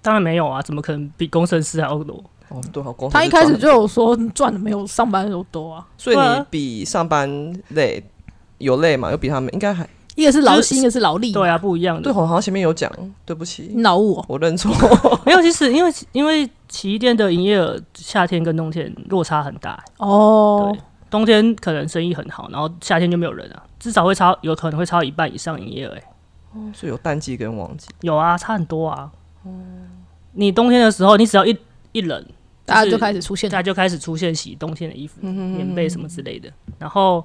当然没有啊，怎么可能比工程师还要多？哦，对，好，工他一开始就有说赚的没有上班的时候多啊，所以你比上班累，有累嘛？有比他们应该还一个是劳心，一个是劳力。对，啊，不一样的对，的。好像前面有讲，对不起，你脑雾哦。我认错。[laughs] 没有，其实因为因为洗衣店的营业额夏天跟冬天落差很大，哦对，冬天可能生意很好，然后夏天就没有人啊，至少会超有可能会超一半以上营业额、欸。所以有淡季跟旺季。有啊，差很多啊。你冬天的时候，你只要一一冷，大家就开始出现大家就开始出现洗冬天的衣服、棉被什么之类的。然后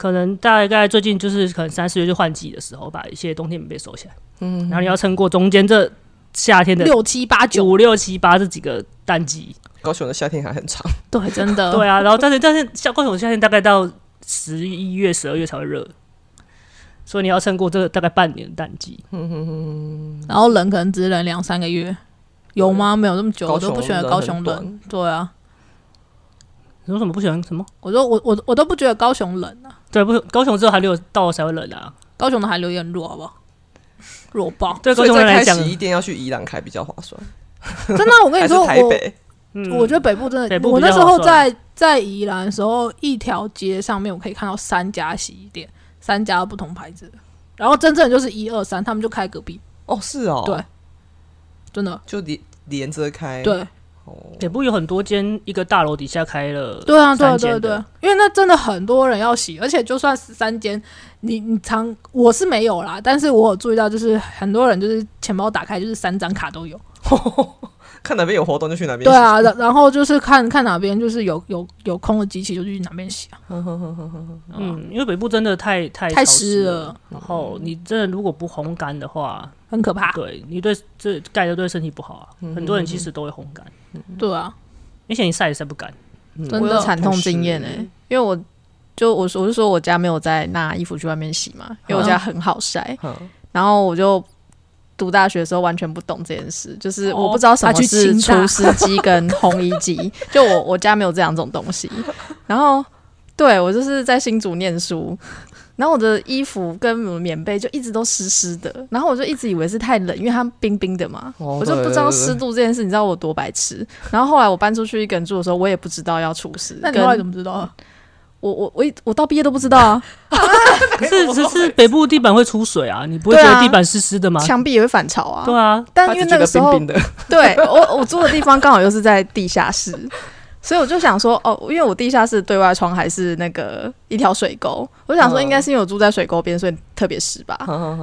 可能大概最近就是可能三四月就换季的时候，把一些冬天棉被收起来。嗯，然后你要撑过中间这夏天的六七八九，五六七八这几个淡季。高雄的夏天还很长，对，真的。[laughs] 对啊，然后但是但是像高雄夏天大概到十一月、十二月才会热，所以你要撑过这个大概半年的淡季。然后冷可能只冷两三个月，有吗？没有这么久，我都不喜欢高雄冷短。对啊，你说什么不喜欢什么？我说我我我都不觉得高雄冷啊，对，不，高雄只有寒流到了才会冷啊。高雄的寒流也很弱，好不好？弱爆！对高所以再开雄人来讲，洗衣店要去宜兰开比较划算，[laughs] 真的啊，我跟还是你说，我台北？嗯我觉得北部真的，部我那时候在在宜兰的时候，一条街上面我可以看到三家洗衣店，三家不同牌子的，然后真正就是一二三，他们就开隔壁，哦，是哦，对，真的，就连连着开。对，北部有很多间一个大楼底下开了，对啊，对对对，因为那真的很多人要洗，而且就算十三间，你你常我是没有啦，但是我有注意到，就是很多人就是钱包打开就是三张卡都有，[laughs] 看哪边有活动就去哪边。对，啊，然然后就是看看哪边就是有有有空的机器就去哪边洗啊，[laughs] 嗯，因为北部真的太太太湿了。了，然后你真的如果不烘干的话，很可怕，对你对这盖的对身体不好啊。很多人其实都会烘干，对啊，而且你晒也晒不干。真的惨痛经验哎、因为我就我我是说我家没有在拿衣服去外面洗嘛，因为我家很好晒，嗯。然后我就读大学的时候完全不懂这件事，就是哦我不知道什么是除湿机 [laughs] 跟烘衣机，就我我家没有这两种东西，然后对我就是在新竹念书。然后我的衣服跟棉被就一直都湿湿的，然后我就一直以为是太冷，因为它冰冰的嘛，哦我就不知道湿度这件事，你知道我多白痴。然后后来我搬出去一个人住的时候，我也不知道要除湿。那你后来怎么知道啊？我我我一我到毕业都不知道啊，[laughs] 可是只是北部地板会出水啊，你不会觉得地板湿湿的吗？墙壁也会反潮啊。对啊，但因为那个时候冰冰的，[laughs] 对我我住的地方刚好又是在地下室，所以我就想说，哦，因为我地下室对外窗还是那个一条水沟，我想说应该是因为我住在水沟边，所以特别湿吧。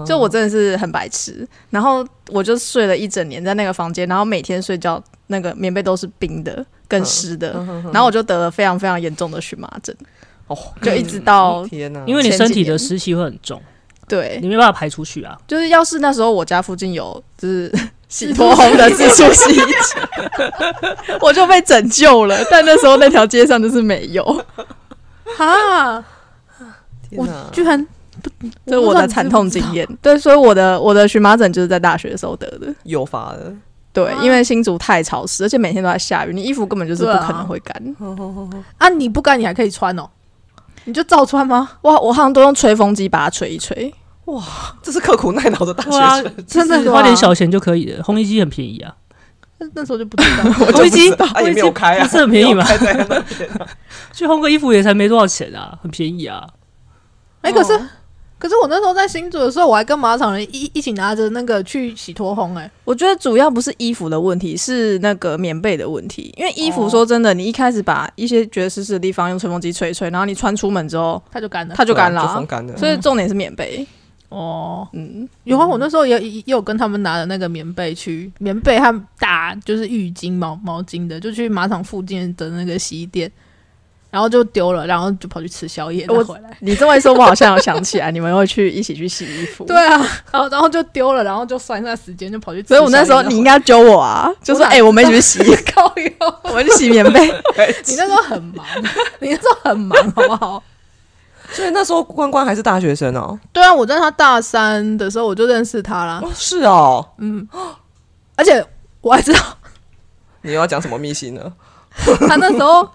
就我真的是很白痴，然后我就睡了一整年在那个房间，然后每天睡觉那个棉被都是冰的跟湿的，然后我就得了非常非常严重的荨麻疹，哦，[laughs] 就一直到天哪！因为你身体的湿气会很重，对你，没办法排出去啊。就是要是那时候我家附近有就是洗脱烘的自助洗衣机，我就被拯救了。但那时候那条街上就是没有，[laughs] 哈，我居然这是我的惨痛经验。对，所以我的我的荨麻疹就是在大学的时候得的。诱发的，对，因为新竹太潮湿，而且每天都在下雨，你衣服根本就是不可能会干。[laughs] 啊，你不干你还可以穿哦，你就照穿吗？哇，我好像都用吹风机把它吹一吹。哇这是刻苦耐劳的大对啊学生。，[laughs] 真的花点小钱就可以了，烘衣机很便宜啊。那时候就不知道，烘衣机他也没有开啊，不是很便宜吗 [laughs] 去烘个衣服也才没多少钱啊，很便宜啊。哎，可是可是我那时候在新竹的时候，我还跟马场人一一起拿着那个去洗脱烘，哎，我觉得主要不是衣服的问题，是那个棉被的问题。因为衣服说真的，你一开始把一些觉得湿湿的地方用吹风机吹一吹，然后你穿出门之后，它就干了。它就干了啊、就风干了。所以重点是棉被。哦，嗯，有啊，我那时候也也有跟他们拿的那个棉被去，棉被和大就是浴巾、毛毛巾的，就去马场附近的那个洗衣店，然后就丢了，然后就跑去吃宵夜，我回来。你这么一说，我好像有想起来，你们会去一起去洗衣服。[laughs] 对，啊，然后然后就丢了，然后就算一下时间，就跑去吃。所以我那时候你应该揪我啊，就说哎、我们一起去洗，[laughs] 靠腰，我们去洗棉被。[laughs] 你那时候很忙，你那时候很忙，好不好？所以那时候关关还是大学生哦。对啊，我在他大三的时候我就认识他啦，哦，是哦。嗯而且我还知道你又要讲什么秘辛呢？他那时候，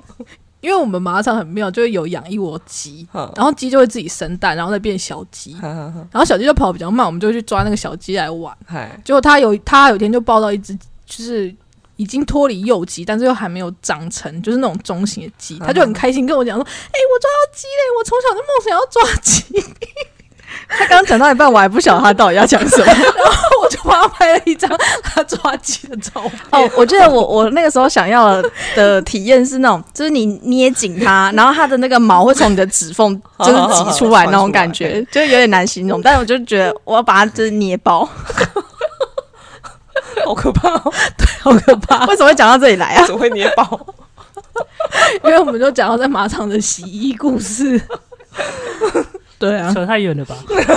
因为我们马场很妙，就会有养一窝鸡，然后鸡就会自己生蛋，然后再变小鸡，然后小鸡就跑比较慢，我们就会去抓那个小鸡来玩。结果他有他有一天就抱到一只，就是已经脱离幼鸡，但是又还没有长成，就是那种中型的鸡，他就很开心跟我讲说：“哎、我抓到鸡嘞！我从小就梦想要抓鸡。[laughs] [laughs] 他刚刚讲到一半，我还不晓得他到底要讲什么。[laughs] ”帮他拍了一张他抓鸡的照片。哦，我记得我我那个时候想要的的体验是那种，就是你捏紧它，然后它的那个毛会从你的指缝就是挤出来那种感觉，就有点难形容。但是我就觉得我要把它就是捏爆，好可怕哦！[laughs] 好可怕！为什么会讲到这里来啊？怎么会捏爆？[laughs] 因为我们就讲到在马场的洗衣故事。对啊，扯太远了吧？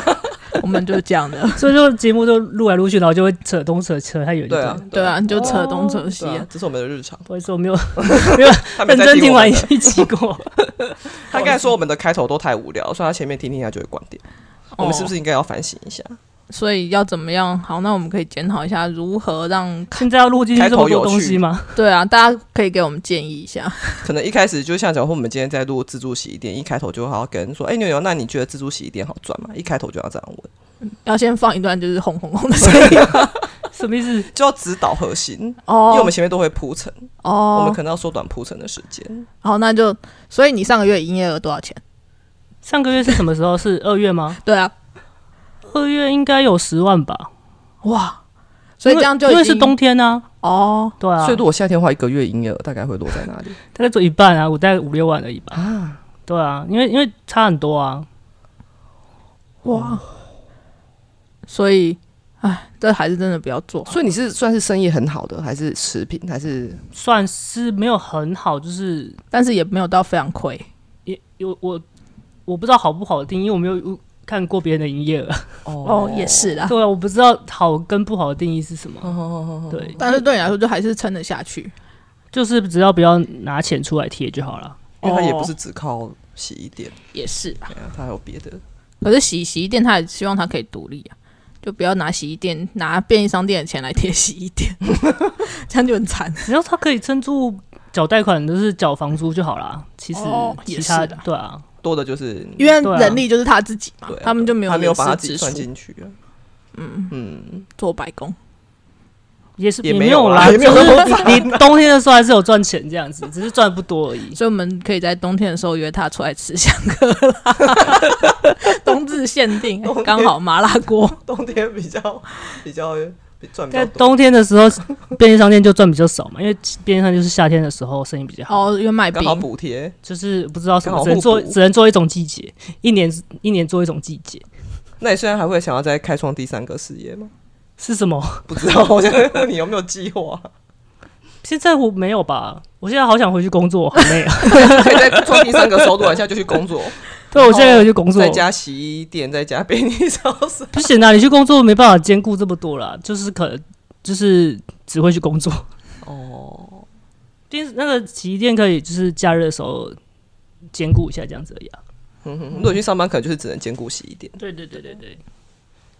[laughs] 我们就讲的。[laughs] 所以就节目就录来录去，然后就会扯东扯扯太远。对啊，对啊，你就扯东扯西这是我们的日常。不好意思，我没有 [laughs] 没有认真听完一期过。他刚才说我们的开头都太无聊，所以他前面听听一下就会关掉。我们是不是应该要反省一下？所以要怎么样？好，那我们可以检讨一下如何让现在要录进去这么多东西吗？对啊，大家可以给我们建议一下。可能一开始就像假如说我们今天在录自助洗衣店，一开头就好好跟人说：“哎、牛牛，那你觉得自助洗衣店好赚吗？”一开头就要这样问，要先放一段就是轰轰轰的声音什么意思？[laughs] 就要指导核心哦，因为哦我们前面都会铺陈，我们哦，可能要缩短铺陈的时间。好，那就所以你上个月营业额多少钱？上个月是什么时候？是二月吗？对啊，二月应该有十万吧。哇，所以这样就因为因为是冬天呢、哦，对啊，所以如果夏天的话，一个月营业额大概会落在哪里？大概做一半啊，我大概五六万而已吧。啊，对啊，因为因为差很多啊。哇，所以，哎，这还是真的不要做。所以你是算是生意很好的，还是持平，还是算是没有很好，就是但是也没有到非常亏。也有我我不知道好不好的定义，因为我没有看过别人的营业额。哦，也是啦。对啊，我不知道好跟不好的定义是什么。哦，对，但是对你来说，就还是撑得下去。就是只要不要拿钱出来贴就好了。因为它也不是只靠洗衣店，也是啦。对啊，它还有别的。可是洗洗衣店，他也希望它可以独立啊，就不要拿洗衣店、拿便利商店的钱来贴洗衣店，[laughs] 这样就很惨。只要他可以撑住缴贷款，就是缴房租就好啦。其实哦其他也是的对啊，多的就是因为人力就是他自己嘛，对啊他们就没有他没有把自己算进去啊。嗯嗯，做白工。也是也没有没有啦，啦也没有就是你你冬天的时候还是有赚钱这样子，只是赚不多而已。所以我们可以在冬天的时候约他出来吃香客啦，[laughs] 冬至限定，刚好麻辣锅。冬天比较比较比赚在。冬天的时候，便利商店就赚比较少嘛，因为便利商店就是夏天的时候生意比较好，哦，因为卖刚好冰，补贴，就是不知道什么，只能做只能做一种季节，一年一年做一种季节那你现在还会想要再开创第三个事业吗？是什么？不知道，我想问你有没有计划？现在我没有吧，我现在好想回去工作，好累啊。可以再创第三个收入，一下就去工作，对，我现在要去工作在，家洗衣店，在家便利超市。[laughs] 不行啊，你去工作没办法兼顾这么多啦，就是可能就是只会去工作。哦，电那个洗衣店可以就是加热的时候兼顾一下这样子而已啊。嗯哼，如果去上班，可能就是只能兼顾洗衣店。对对对对对，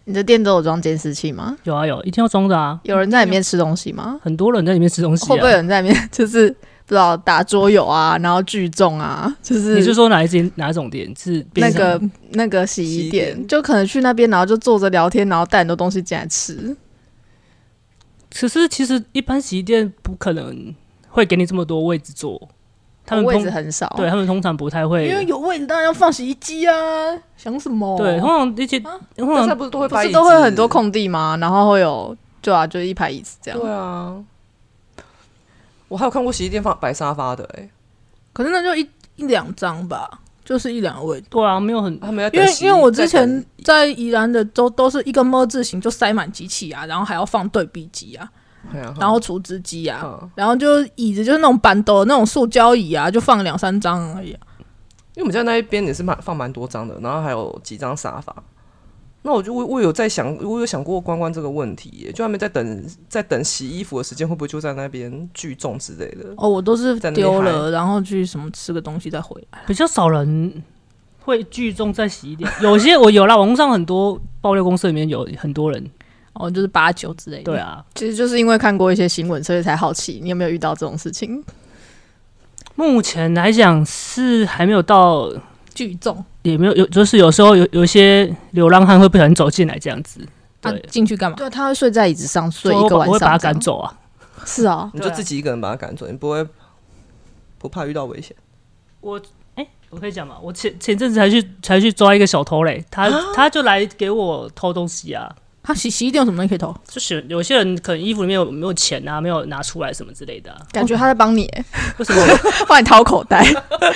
你的店都有装监视器吗？有啊有，一定要装的啊。有人在里面吃东西吗？很多人在里面吃东西会不会有啊。人在里面 [laughs] 就是不知道打桌游啊，然后聚众啊？[laughs] 就是你是说哪一间哪一种店是那个那个洗洗衣衣店，就可能去那边，然后就坐着聊天，然后带很多东西进来吃。可是其实一般洗衣店不可能会给你这么多位置坐，他们位置很少，对他们通常不太会因。为有位置当然要放洗衣机啊，想什么？对，通常一些通常不是都会不是都会很多？空地吗？然后会有对啊，就一排椅子这样。对啊，我还有看过洗衣店放摆沙发的、哎，可是那就一一两张吧，就是一两个位。置。对啊，没有很他们要因为因为我之前在宜兰的都都是一个么字形，就塞满机器啊，然后还要放对比机啊，然后除脂机啊，嗯然后就椅子就是那种板斗的那种塑胶椅啊，就放两三张而已啊、因为我们家那一边也是蛮放蛮多张的，然后还有几张沙发。那我就我我有在想，我有想过关关这个问题耶，就他们在等在等洗衣服的时间，会不会就在那边聚众之类的？哦，我都是丢了，然后去什么吃个东西再回来。比较少人会聚众在洗衣店，有些我有啦，网络上很多爆料公司里面有很多人，哦，就是八九之类的。对，啊。其实就是因为看过一些新闻，所以才好奇你有没有遇到这种事情。目前来讲是还没有到，聚众也没有有，就是有时候有有一些流浪汉会不小心走进来这样子，他对，，进去干嘛？对，他会睡在椅子上睡所以我一个晚上，把我会把他赶。走啊。是啊，[laughs] 你就自己一个人把他赶走，你不会不怕遇到危险？我哎、我可以讲吗？我前前阵子才去才去抓一个小偷嘞，他他就来给我偷东西啊。他洗洗衣店有什么东西可以偷？就是有些人可能衣服里面有没有钱啊，没有拿出来什么之类的、啊。感觉他在帮你，欸为什么？[laughs] 帮你掏口袋，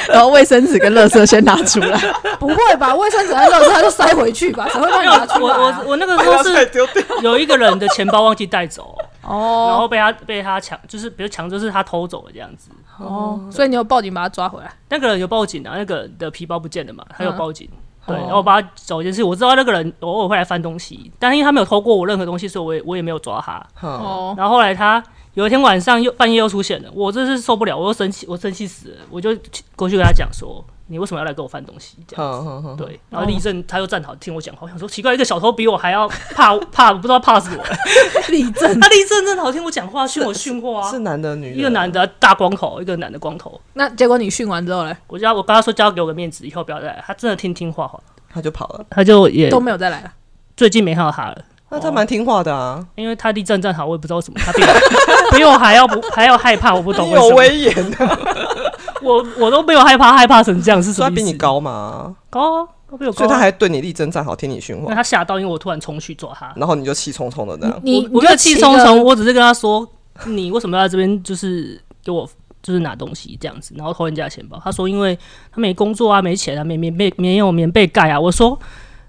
然后卫生纸跟垃圾先拿出来。[laughs] 不会吧？卫生纸和垃圾他就塞回去吧，谁会帮你拿出我来、啊？我我那个时候是丢掉。有一个人的钱包忘记带走，哦 [laughs] 然哦后被他被他抢，就是比如抢，就是他偷走了这样子。哦，所以你有报警把他抓回来？那个人有报警啊，那个人的皮包不见了嘛，他有嗯报警。对，哦然后我帮他找一件事，我知道那个人偶尔会来翻东西，但是因为他没有偷过我任何东西，所以我也我也没有抓他。哦，哦，然后后来他有一天晚上又半夜又出现了，我真是受不了，我又生气，我生气死了，我就过去跟他讲说，你为什么要来跟我翻东西？这样。好好好，对，然后立正他又站好听我讲话，我想说奇怪，一个小偷比我还要怕 [laughs] 怕，我不知道怕死我。[laughs] 立正。[laughs] 他立正正好听我讲话，训我训话啊是。男的女的？一个男的大光头，一个男的光头。那结果你训完之后嘞，我叫我跟他说，交给我个面子，以后不要再来。他真的听听话话，他就跑了。他就也都没有再来了。最近没看到他了，那他蛮听话的啊，因为他立正站好，我也不知道为什么，他比我比我还要不还要害怕，我不懂有为什么。威严的，我我都没有害怕，害怕成这样是什么意思？他比你高吗，高啊，他比我高所以啊、他还对你力争站好，听你训话，他吓到，因为我突然冲去抓他。然后你就气冲冲的这样。你我我没有气冲冲，我我只是跟他说，你为什么要在这边就是给我就是拿东西这样子，然后偷人家的钱包？他说因为他没工作啊，没钱啊，没棉被没有棉被盖啊。我说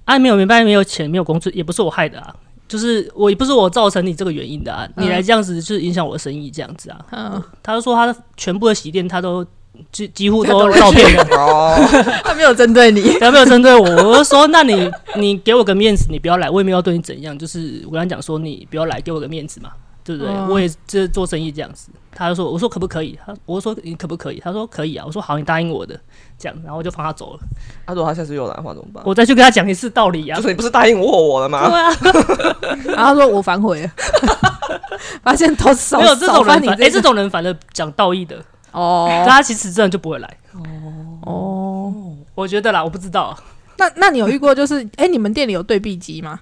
啊，没有棉被，没有钱，没有工作，也不是我害的啊。就是我也不是我造成你这个原因的啊，你来这样子就是影响我的生意这样子啊。嗯，他就说他的全部的洗衣店他都几几乎都照片的，[laughs] 哦，他没有针对你，他没有针对我，[laughs] 我就说那你你给我个面子，你不要来，我也没有要对你怎样，就是我跟他讲说你不要来，给我个面子嘛，对不对？嗯我也这做生意这样子，他就说我说可不可以？他我说你可不可以？他说可以啊，我说好，你答应我的，这样，然后我就放他走了，他说他下次又来的话怎么办？我再去跟他讲一次道理啊就。说你不是答应我我了吗？对啊，然后他说我反悔了，[laughs] 发现都是没有这种人反，哎、这种人反而讲道义的，哦但他其实真的就不会来。哦。我觉得啦，我不知道，那那你有遇过就是，[laughs] 哎、你们店里有对币机吗？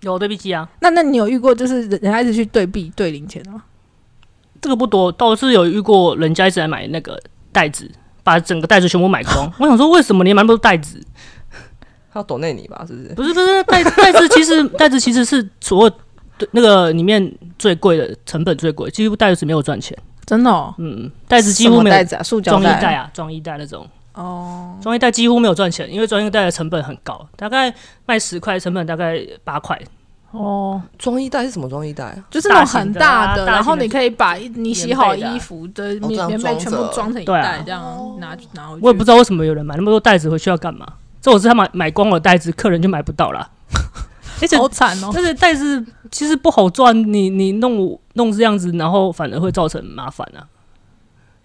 有对币机啊，那那你有遇过就是人人家一直去对币对零钱的吗？这个不多，倒是有遇过人家一直来买那个袋子，把整个袋子全部买光。[laughs] 我想说，为什么你买那么多袋子？他要抖内你吧？是不是？不是不是，袋袋子其实 [laughs] 袋子其实是所有对那个里面最贵的成本最贵，几乎袋子没有赚钱。真的哦，嗯，袋子几乎没有袋子啊，塑胶装衣袋袋。啊，装衣袋那种。哦，装衣袋几乎没有赚钱，因为装衣袋的成本很高，大概卖十块，成本大概八块。哦，装衣袋是什么装衣袋啊？就是那种很大的，大的啊然后你可以把你洗好衣服的棉棉被全部装成一袋，这样拿拿回去。我也不知道为什么有人买那么多袋子回去要干嘛。这我是他买买光了袋子，客人就买不到了。[laughs] 而且好惨哦。而且袋子其实不好赚，你你弄弄这样子，然后反而会造成麻烦啊。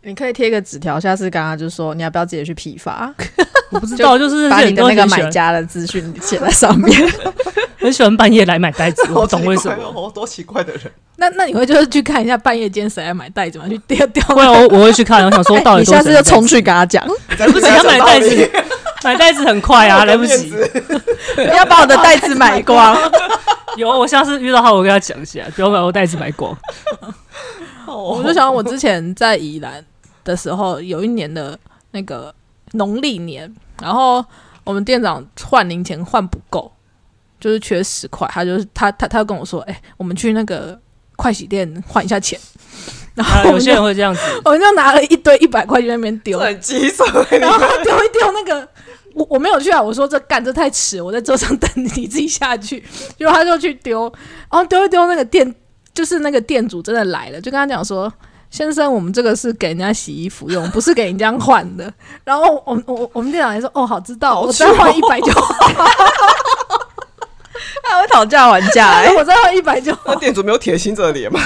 你可以贴个纸条，下次跟他就说你要不要直接去批发，[laughs] 我不知道，就是把你的那个买家家的资讯写在上面。[laughs] 很喜欢半夜来买袋子，[laughs] 我不懂为什么。好多奇怪的人。那那你会就是去看一下半夜间谁来买袋子吗？去丢丢会啊，我我会去看，我想说到底你下次就冲去跟他讲，来不及他买袋子，买袋子很快啊，[laughs] 来不及。[laughs] 不要把我的袋子买光。[laughs] 有，我下次遇到他，我跟他讲一下，不要把我袋子买光。我就想，我之前在宜兰的时候，有一年的那个农历年，然后我们店长换零钱换不够，就是缺十块，他就是他他他就跟我说，哎、我们去那个快洗店换一下钱，然后有些人会这样子，我们就拿了一堆一百块去那边丢，很棘手。然后丢一丢那个。我我没有去啊，我说这干这太迟，我在桌上等你，你自己下去。[laughs] 结果他就去丢，然后丢一丢，那个店就是那个店主真的来了，就跟他讲说：“先生，我们这个是给人家洗衣服用，不是给人家换的。[laughs] ”然后我我我们店长也说：“哦，好知道，我再换一百就 [laughs] 好，他会讨价还价哎、我再换一百就好，那店主没有铁心着脸吗？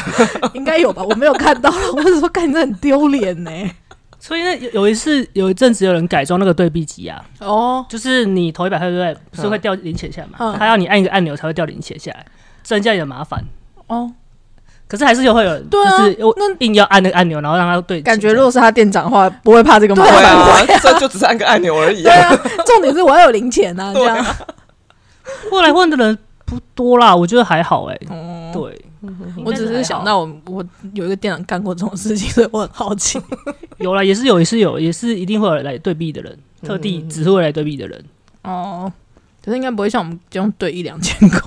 应该有吧？我没有看到了，我只是说，干你这很丢脸呢。所以呢，有有一次有一阵子有人改装那个对比机啊，哦，就是你投一百块对不对？不是会掉零钱下来嘛？嗯他要你按一个按钮才会掉零钱下来，增加你的麻烦。哦，可是还是有会有人，对啊就是又那硬要按那个按钮，然后让他对感觉如果是他店长的话，不会怕这个麻对烦。啊，[laughs] 这就只是按个按钮而已对啊。啊，重点是我要有零钱啊，[laughs] 这样。后来问的人不多啦，我觉得还好哎、哦，对，我只是想到我我有一个店长干过这种事情，所以我很好奇。[laughs] 有啦，也是有，也是有，也是一定会有来对币的人，特地只是会来对币的人。哦，可是应该不会像我们这样对一两千块。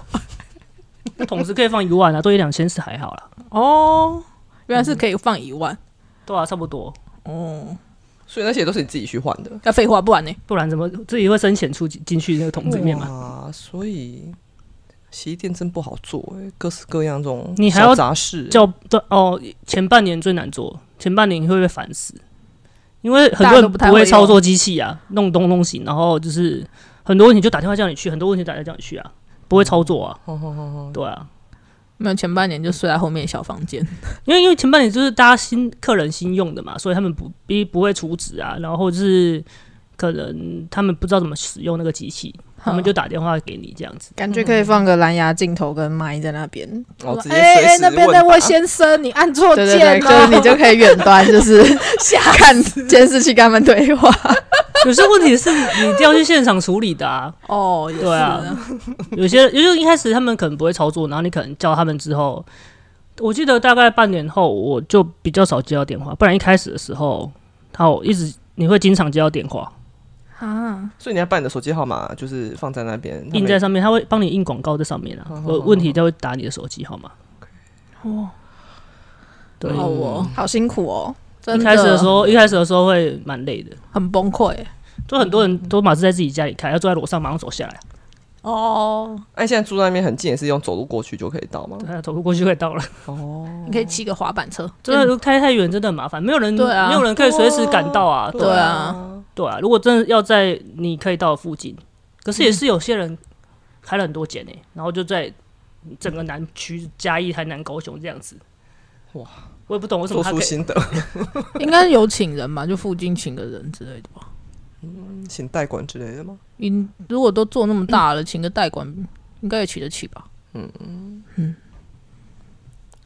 那桶子可以放一万啊，对一两千是还好啦。哦，原来是可以放一万。对啊，差不多，哦，所以那些都是你自己去换的。那废话，不然呢？不然怎么自己会深潜出进去那个桶子里面嘛？啊，所以洗衣店真不好做哎、各式各样这种你还要小杂事，叫对哦，前半年最难做，前半年你会被烦死，因为很多人不会操作机器啊，弄东弄西，然后就是很多问题就打电话叫你去，很多问题打电话叫你去啊，不会操作啊，对啊，没有，前半年就睡在后面小房间。[laughs] 因为因为前半年就是大家新客人新用的嘛，所以他们不不不会储值啊，然后就是可能他们不知道怎么使用那个机器，他们就打电话给你这样子。感觉可以放个蓝牙镜头跟麦在那边，哦，直接哎哎，随时那边那位先生，你按错对对对，[laughs] 键就是你。就可以远端就是 [laughs] 吓看监视器跟他们对话。[laughs] 有些问题是你一定要去现场处理的啊，哦，对啊。有些因为一开始他们可能不会操作，然后你可能叫他们之后，我记得大概半年后我就比较少接到电话，不然一开始的时候他有一直你会经常接到电话，啊，所以你要把你的手机号码就是放在那边，印在上面，他会帮你印广告在上面啊，有问题就会打你的手机号码。哦，对，好哦，好辛苦哦，一开始的时候，一开始的时候会蛮累的，很崩溃。就很多人都马是在自己家里开，要坐在楼上马上走下来，哦，哎，现在住在那边很近，也是用走路过去就可以到吗？对，走路过去就可以到了。哦，你可以骑个滑板车。真的开太远真的很麻烦，没有人，对啊没有人可以随时赶到啊。对啊，对啊，如果真的要在你可以到的附近，可是也是有些人开了很多间呢、然后就在整个南区嘉义、台南、高雄这样子。哇，我也不懂为什么他。做出心得，[laughs] 应该有请人吧，就附近请个人之类的吧。请代管之类的吗？你如果都做那么大了，请个代管应该也请得起吧？嗯嗯，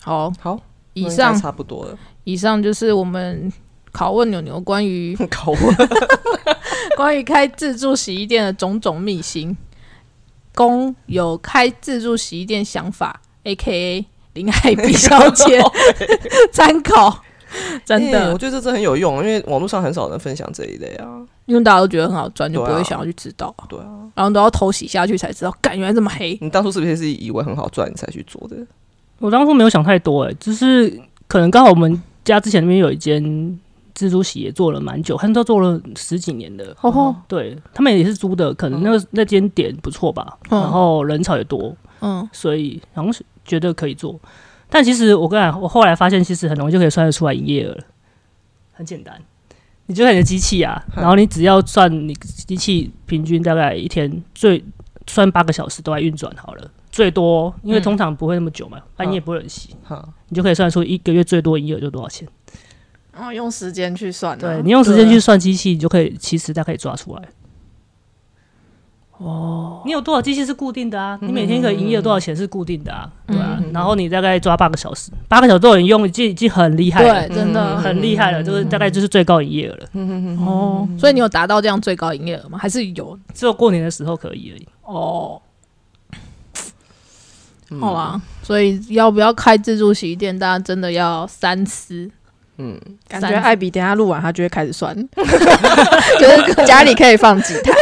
好，好，以上差不多了。以上就是我们拷问牛牛关于 [laughs] 拷问，[laughs] 关于开自助洗衣店的种种秘辛。公有开自助洗衣店想法，A K A 林海碧小姐 [laughs] 参考，真欸的我，觉得这真很有用，因为网络上很少人分享这一类啊。因为大家都觉得很好赚，就不会想要去知道，对啊，然后都要偷洗下去才知道，干原来这么黑。你当初是不是是以为很好赚你才去做的？我当初没有想太多、哎，就是可能刚好我们家之前那边有一间蜘蛛洗也做了蛮久，他们都做了十几年的。哦吼，对他们也是租的，可能那个那间店不错吧，嗯然后人潮也多，嗯，所以好像是觉得可以做。但其实我跟你讲，我后来发现，其实很容易就可以算得出来营业额了，很简单。你就看你的机器啊，[laughs] 然后你只要算你机器平均大概一天最算八个小时都在运转好了，最多因为嗯通常不会那么久嘛，半夜不会很洗，哈，你就可以算出一个月最多营业额就多少钱。然后用时间去算、啊，对你用时间去算机器，你就可以其实大概可以抓出来。哦，你有多少机器是固定的啊？你每天可以营业多少钱是固定的啊？对啊，然后你大概抓八个小时，八个小时都有人用，已经已经很厉害了对，，真的很厉害了，就是大概就是最高营业额了。哦，所以你有达到这样最高营业额吗？还是有？只有过年的时候可以而已。哦，好啊，所以要不要开自助洗衣店，大家真的要三思。嗯，感觉艾比等一下录完，他就会开始算，[laughs] 就是家里可以放几台，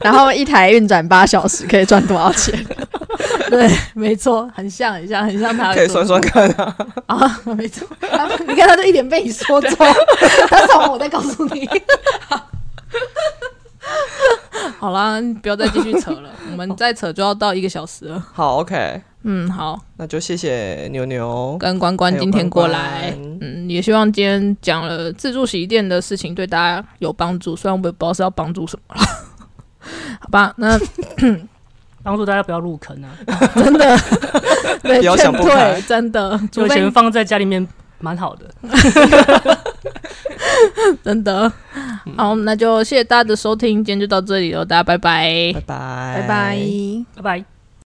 然后一台运转八小时可以赚多少钱？[laughs] 对，没错，很像，很像，很像他可以算算看啊。啊，没错。[laughs] 你看，他就一脸被你说中，他懂我再告诉你。好啦，不要再继续扯了，我们再扯就要到一个小时了。好，OK，嗯，好，那就谢谢牛牛。跟关关今天过来嗯，也希望今天讲了自助洗衣店的事情对大家有帮助，虽然我也不知道是要帮助什么了。[laughs] 好吧，那 [coughs] 帮助大家不要入坑啊，[laughs] 真的 [laughs] 对不要想不劝开，真的，除有非钱放在家里面蛮好的。真的。好，那就谢谢大家的收听，今天就到这里了，大家拜拜拜拜，拜拜。拜拜。